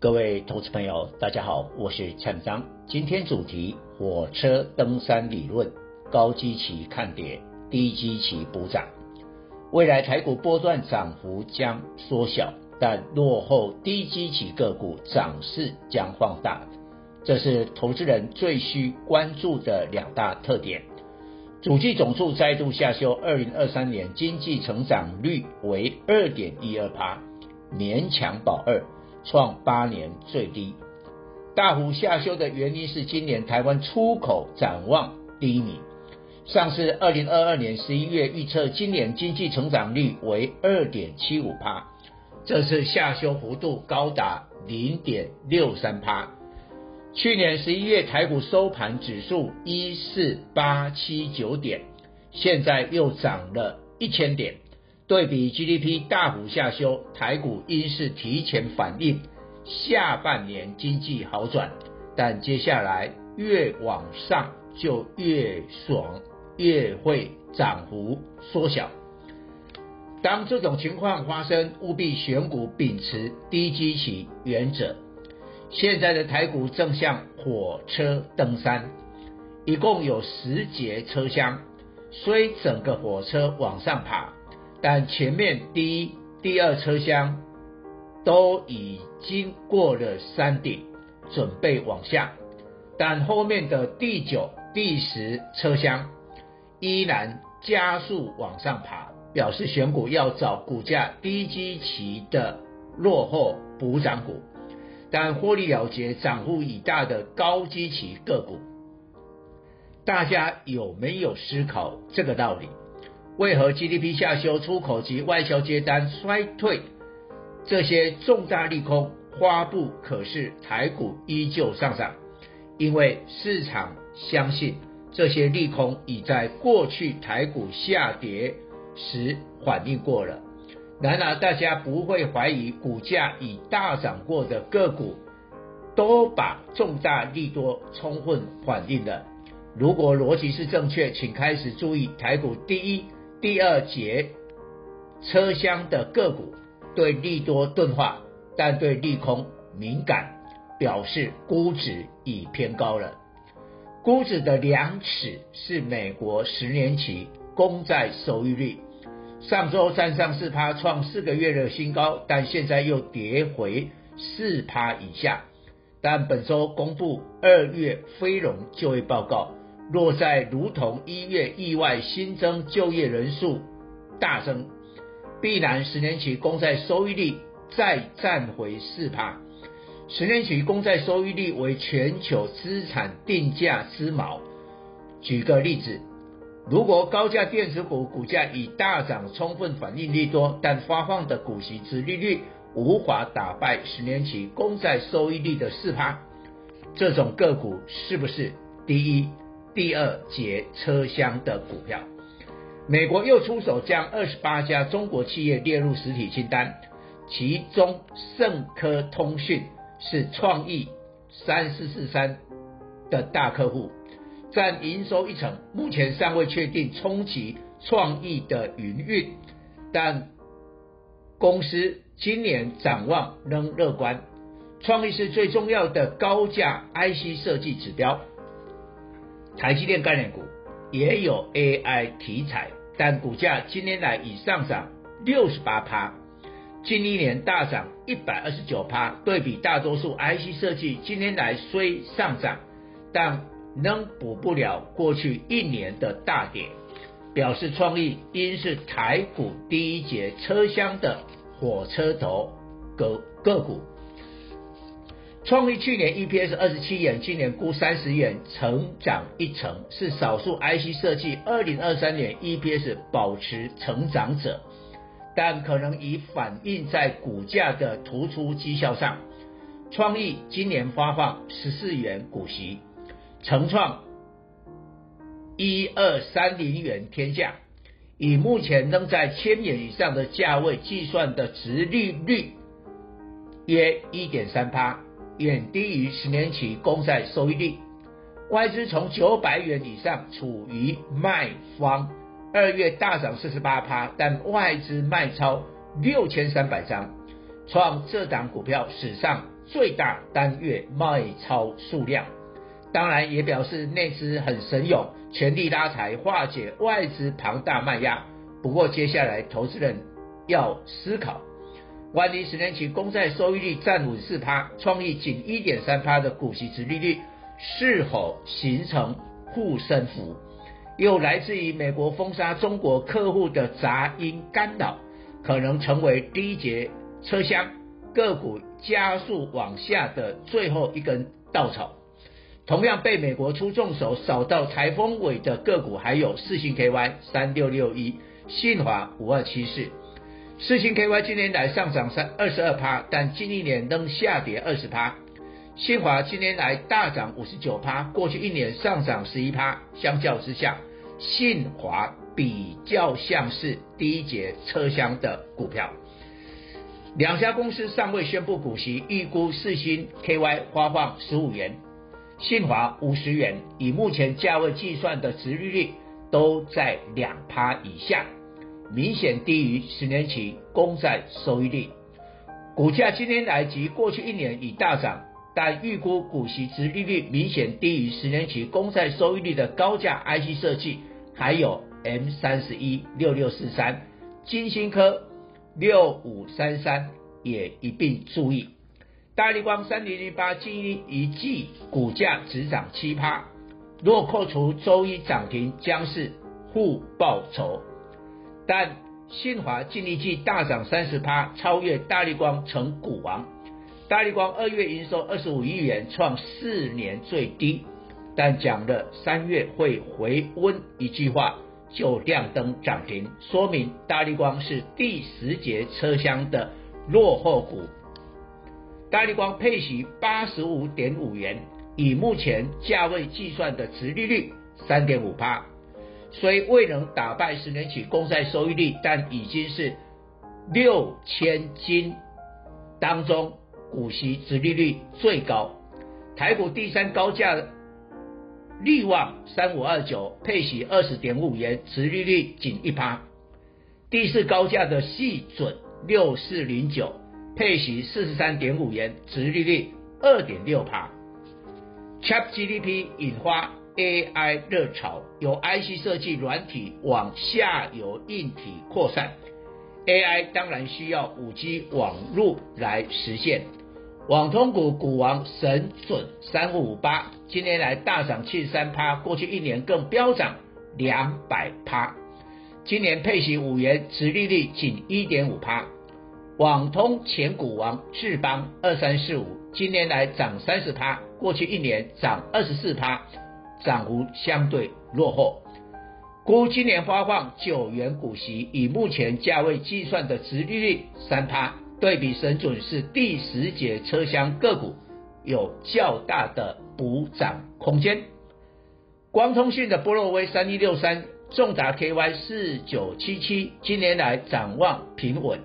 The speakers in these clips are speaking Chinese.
各位投资朋友，大家好，我是蔡明彰。今天主题：火车登山理论，高基期看跌，低基期补涨。未来台股波段涨幅将缩小，但落后低基期个股涨势将放大。这是投资人最需关注的两大特点。主计总处再度下修二零二三年经济成长率为二点一二趴，勉强保二。创八年最低，大幅下修的原因是今年台湾出口展望低迷。上次二零二二年十一月预测今年经济成长率为二点七五趴，这次下修幅度高达零点六三趴。去年十一月台股收盘指数一四八七九点，现在又涨了一千点。对比 GDP 大幅下修，台股应是提前反映下半年经济好转，但接下来越往上就越爽，越会涨幅缩小。当这种情况发生，务必选股秉持低基期原则。现在的台股正像火车登山，一共有十节车厢，虽整个火车往上爬。但前面第一、第二车厢都已经过了山顶，准备往下，但后面的第九、第十车厢依然加速往上爬，表示选股要找股价低基期的落后补涨股，但获利了结、涨幅已大的高基期个股。大家有没有思考这个道理？为何 GDP 下修、出口及外销接单衰退这些重大利空发布，可是台股依旧上涨？因为市场相信这些利空已在过去台股下跌时反应过了。然而，大家不会怀疑股价已大涨过的个股都把重大利多充分反映了。如果逻辑是正确，请开始注意台股第一。第二节车厢的个股对利多钝化，但对利空敏感，表示估值已偏高了。估值的量尺是美国十年期公债收益率，上周站上四趴，创四个月的新高，但现在又跌回四趴以下。但本周公布二月非农就业报告。若再如同一月意外新增就业人数大增，必然十年期公债收益率再站回四趴。十年期公债收益率为全球资产定价之锚。举个例子，如果高价电子股股价已大涨，充分反映利多，但发放的股息之利率无法打败十年期公债收益率的四趴，这种个股是不是第一？第二节车厢的股票，美国又出手将二十八家中国企业列入实体清单，其中盛科通讯是创意三四四三的大客户，占营收一成，目前尚未确定冲击创意的营运，但公司今年展望仍乐观。创意是最重要的高价 IC 设计指标。台积电概念股也有 AI 题材，但股价今年来已上涨六十八趴，近一年大涨一百二十九趴。对比大多数 IC 设计，今年来虽上涨，但仍补不了过去一年的大跌，表示创意应是台股第一节车厢的火车头个个股。创意去年 EPS 二十七元，今年估三十元，成长一成，是少数 IC 设计二零二三年 EPS 保持成长者，但可能已反映在股价的突出绩效上。创意今年发放十四元股息，成创一二三零元天价，以目前仍在千元以上的价位计算的殖利率约一点三趴，远低于十年期公债收益率。外资从九百元以上处于卖方，二月大涨四十八趴，但外资卖超六千三百张，创这档股票史上最大单月卖超数量，当然也表示内资很神勇，全力拉抬化解外资庞大卖压。不过接下来投资人要思考，万一十年期公债收益率站稳四趴，创意仅一点三趴的股息殖利率是否形成护身符？又来自于美国封杀中国客户的杂音干扰，可能成为第一节车厢个股加速往下的最后一根稻草。同样被美国出重手扫到台风尾的个股，还有四星 KY 三六六一、信华五二七四。四星 KY 今年来上涨三二十二趴，但近一年仍下跌二十趴。信华今年来大涨五十九趴，过去一年上涨十一趴。相较之下，信华比较像是第一节车厢的股票。两家公司尚未宣布股息，预估四星 KY 发放十五元，信华五十元，以目前价位计算的殖利率都在两趴以下，明显低于十年期公债收益率。股价今天来及过去一年已大涨，但预估股息殖利率明显低于十年期公债收益率的高价 IC 设计，还有 M 三十一六六四三、晶心科。六五三三也一并注意，大力光三零零八近一季股价只涨七趴，若扣除周一涨停将是负报酬。但信驊近一季大涨三十趴，超越大立光成股王。大立光二月营收二十五亿元，创四年最低，但讲了三月会回温一句话。就亮灯涨停，说明大立光是第十节车厢的落后股。大立光配息八十五点五元，以目前价位计算的殖利率三点五趴，虽未能打败十年期公债收益率，但已经是六千金当中股息殖利率最高。台股第三高价。力旺三五二九配息二十点五元，殖利率仅一趴。第四高价的细准六四零九配息四十三点五元，殖利率二点六趴。ChatGPT 引发 AI 热潮，由 IC 设计软体往下游硬体扩散，AI 当然需要五 G 网路来实现。网通股股王神准三五五八，今年来大涨七十三趴，过去一年更飙涨两百趴。今年配息五元，殖利率仅一点五趴。网通前股王智邦二三四五，今年来涨三十趴，过去一年涨二十四趴，涨幅相对落后。估今年发放九元股息，以目前价位计算的殖利率三趴。对比神准是第十节车厢个股，有较大的补涨空间。光通讯的波洛威三一六三，重达 KY 四九七七，今年来展望平稳，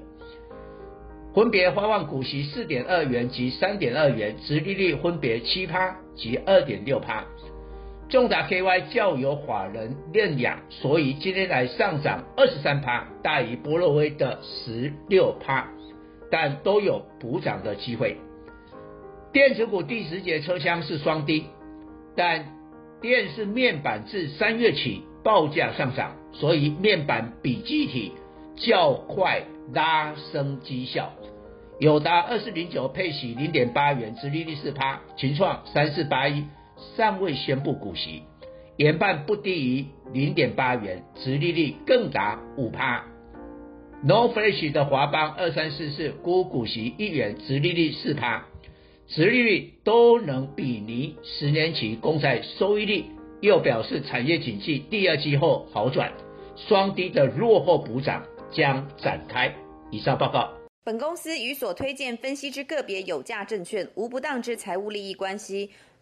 分别发放股息四点二元及三点二元，殖利率分别七趴及二点六趴。重达 KY 较有法人认养，所以今天来上涨二十三趴，大于波洛威的十六趴。但都有补涨的机会。电子股第十节车厢是双低，但电视面板自三月起报价上涨，所以面板比记忆体较快拉升绩效。友达二四零九配息零点八元，殖利率四趴。群创三四八一尚未宣布股息，研判不低于零点八元，殖利率更达五趴。No Flash 的华邦二三四四估股息一元，殖利率四趴，殖利率都能比拟十年期公债收益率，又表示产业景气第二季后好转，双低的落后补涨将展开。以上报告。本公司与所推荐分析之个别有价证券无不当之财务利益关系。